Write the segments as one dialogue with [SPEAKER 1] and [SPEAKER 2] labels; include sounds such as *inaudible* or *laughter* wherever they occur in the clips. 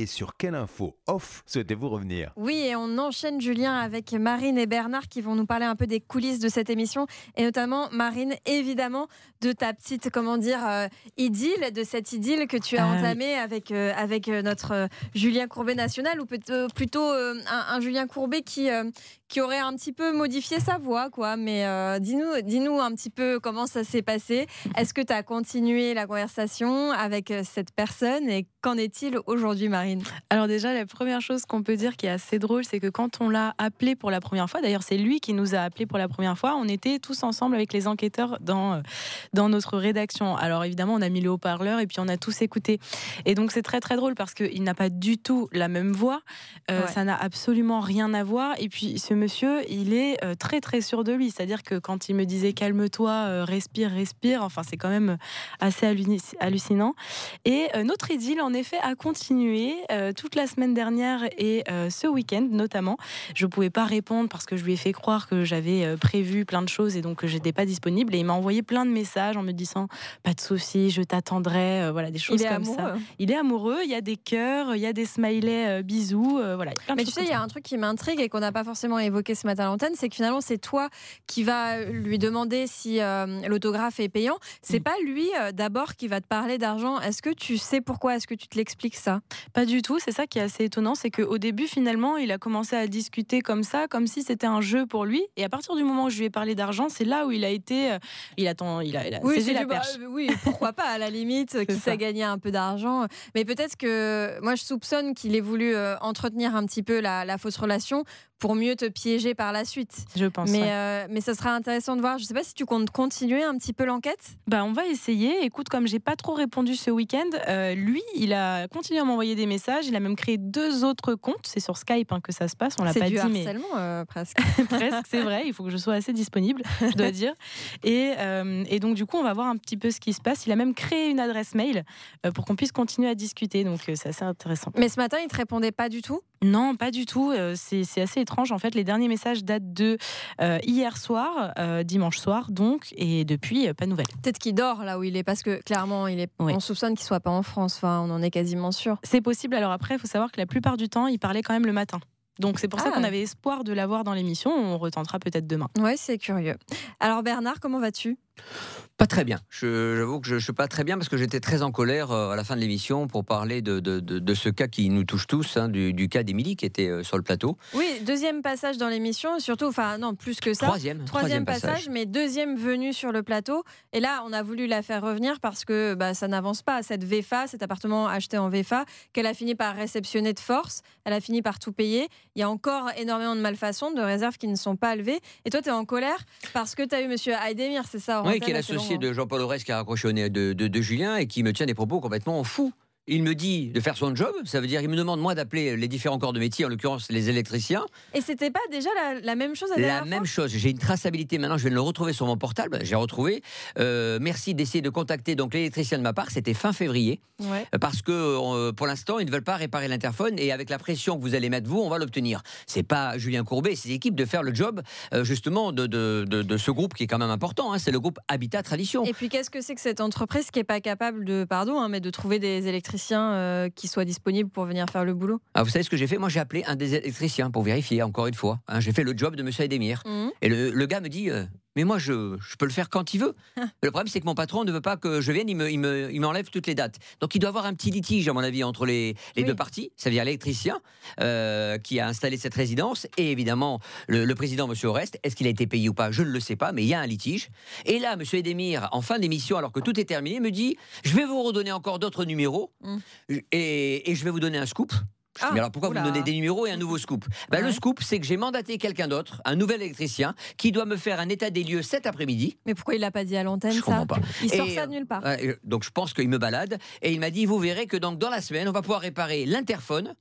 [SPEAKER 1] et sur quelle info off souhaitez-vous revenir
[SPEAKER 2] Oui, et on enchaîne Julien avec Marine et Bernard qui vont nous parler un peu des coulisses de cette émission et notamment Marine, évidemment, de ta petite, comment dire, euh, idylle, de cette idylle que tu as
[SPEAKER 3] Ah oui.
[SPEAKER 2] entamée avec, euh, avec euh, notre euh, Julien Courbet national ou plutôt euh, un, un Julien Courbet qui, euh, qui aurait un petit peu modifié sa voix, quoi. Mais euh, dis-nous dis-nous un petit peu comment ça s'est passé. Est-ce que tu as continué la conversation avec cette personne et qu'en est-il aujourd'hui, Marine?
[SPEAKER 3] Alors déjà, la première chose qu'on peut dire qui est assez drôle, c'est que quand on l'a appelé pour la première fois, d'ailleurs c'est lui qui nous a appelé pour la première fois, on était tous ensemble avec les enquêteurs dans, euh, dans notre rédaction. Alors évidemment, on a mis le haut-parleur et puis on a tous écouté. Et donc c'est très très drôle parce qu'il n'a pas du tout la même voix, Euh,
[SPEAKER 2] Ouais.
[SPEAKER 3] ça n'a absolument rien à voir. Et puis ce monsieur, il est euh, très très sûr de lui, c'est-à-dire que quand il me disait calme-toi, euh, respire, respire, enfin c'est quand même assez halluci- hallucinant. Et euh, notre idylle, en effet, a continué euh, toute la semaine dernière et euh, ce week-end notamment. Je ne pouvais pas répondre parce que je lui ai fait croire que j'avais euh, prévu plein de choses et donc que j'étais pas disponible. Et il m'a envoyé plein de messages en me disant pas de souci, je t'attendrai, voilà des choses comme ça. Il est amoureux. Il y a des cœurs, il y a des smileys bisous, voilà.
[SPEAKER 2] Mais tu sais, il y a un truc qui m'intrigue et qu'on n'a pas forcément évoqué ce matin à l'antenne, c'est que finalement, c'est toi qui vas lui demander si l'autographe est payant. C'est
[SPEAKER 3] Mm.
[SPEAKER 2] pas lui d'abord qui va te parler d'argent. Est-ce que tu sais pourquoi? Est-ce que tu te l'expliques ça?
[SPEAKER 3] Pas du tout, c'est ça qui est assez étonnant, c'est qu'au début finalement il a commencé à discuter comme ça, comme si c'était un jeu pour lui, et à partir du moment où je lui ai parlé d'argent, c'est là où il a été, euh, il a, ton- il a, il a saisi
[SPEAKER 2] c'est
[SPEAKER 3] la
[SPEAKER 2] bah,
[SPEAKER 3] perche.
[SPEAKER 2] euh, oui, pourquoi pas à la limite, *laughs* quitte à gagner un peu d'argent. Mais peut-être que moi je soupçonne qu'il ait voulu euh, entretenir un petit peu la, la fausse relation pour mieux te piéger par la suite.
[SPEAKER 3] Je pense.
[SPEAKER 2] Mais,
[SPEAKER 3] ouais.
[SPEAKER 2] euh, mais ça sera intéressant de voir. Je sais pas si tu comptes continuer un petit peu l'enquête.
[SPEAKER 3] Bah, on va essayer. Écoute, comme j'ai pas trop répondu ce week-end, euh, lui, il a continué à m'envoyer des messages. Il a même créé deux autres comptes. C'est sur Skype hein, que ça se passe. On l'a pas
[SPEAKER 2] du
[SPEAKER 3] dit, mais
[SPEAKER 2] euh, presque. *laughs*
[SPEAKER 3] presque, c'est vrai. Il faut que je sois assez disponible, je dois dire. Et, et donc, du coup, on va voir un petit peu ce qui se passe. Il a même créé une adresse mail pour qu'on puisse continuer à discuter. Donc, c'est assez intéressant.
[SPEAKER 2] Mais ce matin, il te répondait pas du tout.
[SPEAKER 3] Non, pas du tout. Euh, C'est assez étrange. En fait, les derniers messages datent de euh, hier soir, euh, dimanche soir, donc, et depuis, pas de nouvelles.
[SPEAKER 2] Peut-être qu'il dort là où il est, parce que clairement, il est.
[SPEAKER 3] Oui.
[SPEAKER 2] On soupçonne qu'il soit pas en France. Enfin, on en est quasiment sûr.
[SPEAKER 3] C'est possible. Alors après, il faut savoir que la plupart du temps, il parlait quand même le matin. Donc c'est pour ça
[SPEAKER 2] Ah.
[SPEAKER 3] qu'on avait espoir de l'avoir dans l'émission. On retentera peut-être demain.
[SPEAKER 2] Ouais, c'est curieux. Alors Bernard, comment vas-tu?
[SPEAKER 4] Pas très bien. J'avoue que je ne suis pas très bien parce que j'étais très en colère euh, à la fin de l'émission pour parler de, de- de- de ce cas qui nous touche tous, hein, du, du cas d'Émilie qui était euh, sur le plateau.
[SPEAKER 2] Oui, deuxième passage dans l'émission, surtout, enfin non, plus que ça.
[SPEAKER 4] Troisième,
[SPEAKER 2] Troisième passage, mais deuxième venue sur le plateau. Et là, on a voulu la faire revenir parce que bah, ça n'avance pas. Cette VFA, cet appartement acheté en VFA, qu'elle a fini par réceptionner de force, elle a fini par tout payer. Il y a encore énormément de malfaçons, de réserves qui ne sont pas levées. Et toi, tu es en colère parce que tu as eu monsieur Aydemir, c'est ça en
[SPEAKER 4] Oui, qui est l'associé
[SPEAKER 2] bon,
[SPEAKER 4] de Jean-Paul Aurès qui a raccroché au nez de, de- de Julien et qui me tient des propos complètement fous. Il me dit de faire son job, ça veut dire il me demande moi d'appeler les différents corps de métier, en l'occurrence les électriciens.
[SPEAKER 2] Et c'était pas déjà la, la même chose la,
[SPEAKER 4] La
[SPEAKER 2] dernière
[SPEAKER 4] même
[SPEAKER 2] fois
[SPEAKER 4] chose, j'ai une traçabilité maintenant, je vais le retrouver sur mon portable, j'ai retrouvé. Euh, merci d'essayer de contacter donc l'électricien de ma part, c'était fin février.
[SPEAKER 2] Ouais.
[SPEAKER 4] parce que euh, pour l'instant, ils ne veulent pas réparer l'interphone et avec la pression que vous allez mettre vous, on va l'obtenir. C'est pas Julien Courbet et ses équipes de faire le job euh, justement de, de, de- de ce groupe qui est quand même important. hein. c'est le groupe Habitat Tradition.
[SPEAKER 2] Et puis qu'est-ce que c'est que cette entreprise qui est pas capable de, pardon, hein, mais de trouver des électriciens euh, qui soient disponibles pour venir faire le boulot
[SPEAKER 4] Ah, vous savez ce que j'ai fait? Moi, j'ai appelé un des électriciens pour vérifier encore une fois. hein. j'ai fait le job de Monsieur Edemir
[SPEAKER 2] Mhm.
[SPEAKER 4] et le, le gars me dit. euh, mais moi, je, je peux le faire quand il veut. *laughs* Le problème, c'est que mon patron ne veut pas que je vienne, il me- il me- il m'enlève toutes les dates. Donc, il doit y avoir un petit litige, à mon avis, entre les, les
[SPEAKER 2] Oui.
[SPEAKER 4] deux parties. Ça veut dire l'électricien euh, qui a installé cette résidence et évidemment le, le président, M. Orest. Est-ce qu'il a été payé ou pas? Je ne le sais pas, mais il y a un litige. Et là, M. Edemir, en fin d'émission, alors que tout est terminé, me dit Je vais vous redonner encore d'autres numéros
[SPEAKER 2] Mm.
[SPEAKER 4] et, et je vais vous donner un scoop.
[SPEAKER 2] Ah,
[SPEAKER 4] mais alors pourquoi
[SPEAKER 2] oula.
[SPEAKER 4] vous me donnez des numéros et un nouveau scoop?
[SPEAKER 2] Ouais.
[SPEAKER 4] Le scoop, c'est que j'ai mandaté quelqu'un d'autre, un nouvel électricien, qui doit me faire un état des lieux cet après-midi.
[SPEAKER 2] Mais pourquoi il l'a pas dit à l'antenne
[SPEAKER 4] Je
[SPEAKER 2] ça?
[SPEAKER 4] comprends pas.
[SPEAKER 2] Il sort
[SPEAKER 4] Et,
[SPEAKER 2] ça
[SPEAKER 4] euh,
[SPEAKER 2] de nulle part.
[SPEAKER 4] Euh, donc je pense qu'il me balade et il m'a dit vous verrez que donc dans la semaine on va pouvoir réparer l'interphone.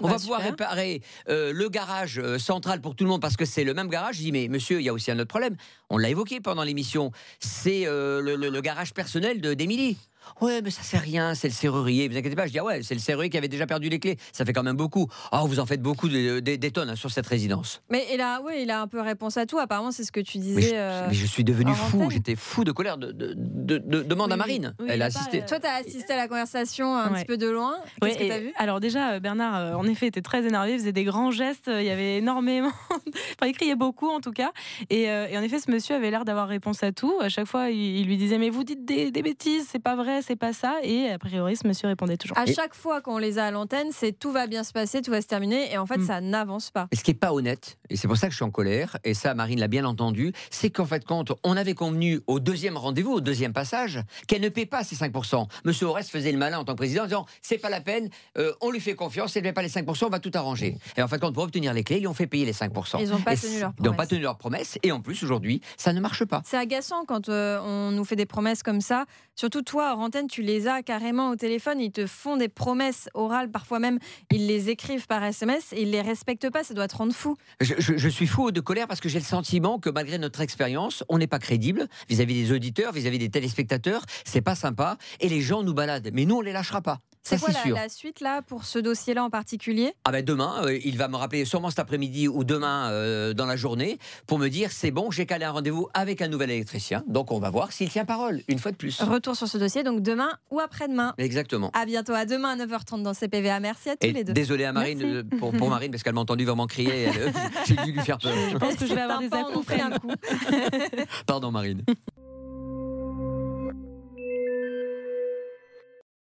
[SPEAKER 4] On
[SPEAKER 2] Bah,
[SPEAKER 4] va pouvoir
[SPEAKER 2] super.
[SPEAKER 4] réparer euh, le garage euh, central pour tout le monde parce que c'est le même garage. Je dis mais monsieur, il y a aussi un autre problème. On l'a évoqué pendant l'émission. C'est euh, le, le- le garage personnel de d'Émilie. Ouais, mais ça c'est rien, c'est le serrurier. Vous inquiétez pas, je dis ah ouais, c'est le serrurier qui avait déjà perdu les clés. Ça fait quand même beaucoup. Oh, vous en faites beaucoup des, des- des tonnes hein, sur cette résidence.
[SPEAKER 2] Mais il a, oui, il a un peu réponse à tout. Apparemment, c'est ce que tu
[SPEAKER 4] Mais
[SPEAKER 2] disais.
[SPEAKER 4] je,
[SPEAKER 2] euh,
[SPEAKER 4] mais je suis devenu
[SPEAKER 2] en
[SPEAKER 4] fou, j'étais fou de colère. De, de, de- de- demande
[SPEAKER 3] Oui,
[SPEAKER 4] à. Marine,
[SPEAKER 3] Oui,
[SPEAKER 4] elle a
[SPEAKER 3] a pas,
[SPEAKER 4] assisté.
[SPEAKER 3] euh,
[SPEAKER 2] Toi, tu as assisté à la conversation un
[SPEAKER 3] Ouais.
[SPEAKER 2] petit peu de loin. Qu'est-ce
[SPEAKER 3] Ouais,
[SPEAKER 2] que tu as
[SPEAKER 3] et
[SPEAKER 2] vu?
[SPEAKER 3] alors déjà, euh, Bernard, euh, en effet, était très énervé, il faisait des grands gestes, il y avait énormément... *laughs* enfin, il criait beaucoup en tout cas. Et, euh, et en effet, ce monsieur avait l'air d'avoir réponse à tout. À chaque fois, il, il lui disait, mais vous dites des, des bêtises, c'est pas vrai, c'est pas ça. Et a priori, ce monsieur répondait toujours.
[SPEAKER 2] À
[SPEAKER 4] Et-
[SPEAKER 2] chaque fois qu'on les a à l'antenne, c'est tout va bien se passer, tout va se terminer. Et en fait,
[SPEAKER 3] Mm.
[SPEAKER 2] ça n'avance pas.
[SPEAKER 4] Et ce qui n'est pas honnête, et c'est pour ça que je suis en colère, et ça Marine l'a bien entendu, c'est qu'en fait, compte, on avait convenu au deuxième rendez-vous, au deuxième passage, qu'elle ne paie pas ces 5%. Monsieur Aurès faisait le malin en tant que président en disant c'est pas la peine, euh, on lui fait confiance, elle ne paie pas les 5%, on va tout arranger. Et en fait, compte, pour obtenir les clés, ils ont fait payer les 5%.
[SPEAKER 2] Ils n'ont pas
[SPEAKER 4] Et
[SPEAKER 2] tenu
[SPEAKER 4] c-
[SPEAKER 2] leur
[SPEAKER 4] Ils n'ont pas
[SPEAKER 2] promesse.
[SPEAKER 4] tenu leur promesse, et en plus, aujourd'hui, ça ne marche pas.
[SPEAKER 2] C'est agaçant quand euh, on nous fait des promesses comme ça. Surtout toi, tu les as carrément au téléphone. Ils te font des promesses orales, parfois même ils les écrivent par SMS et ils les respectent pas. Ça doit te rendre fou.
[SPEAKER 4] Je, je- je suis fou de colère parce que j'ai le sentiment que malgré notre expérience, on n'est pas crédible vis-à-vis des auditeurs, vis-à-vis des téléspectateurs. C'est pas sympa et les gens nous baladent. Mais nous, on les lâchera pas.
[SPEAKER 2] C'est quoi la,
[SPEAKER 4] sûr.
[SPEAKER 2] la suite là pour ce dossier-là en particulier?
[SPEAKER 4] Ah ben demain, euh, il va me rappeler sûrement cet après-midi ou demain euh, dans la journée pour me dire c'est bon, j'ai calé un rendez-vous avec un nouvel électricien. Donc on va voir s'il tient parole, une fois de plus.
[SPEAKER 2] Retour sur ce dossier, donc demain ou après-demain.
[SPEAKER 4] Exactement.
[SPEAKER 2] À bientôt, à demain à 9h30 dans CPVA. Merci à tous
[SPEAKER 4] Et
[SPEAKER 2] les deux.
[SPEAKER 4] désolé à Marine euh, pour, pour Marine parce qu'elle m'a entendu vraiment crier. elle, euh, *laughs* J'ai dû lui faire peur.
[SPEAKER 3] Je pense que je vais avoir des
[SPEAKER 2] un coup. *laughs*
[SPEAKER 4] Pardon Marine.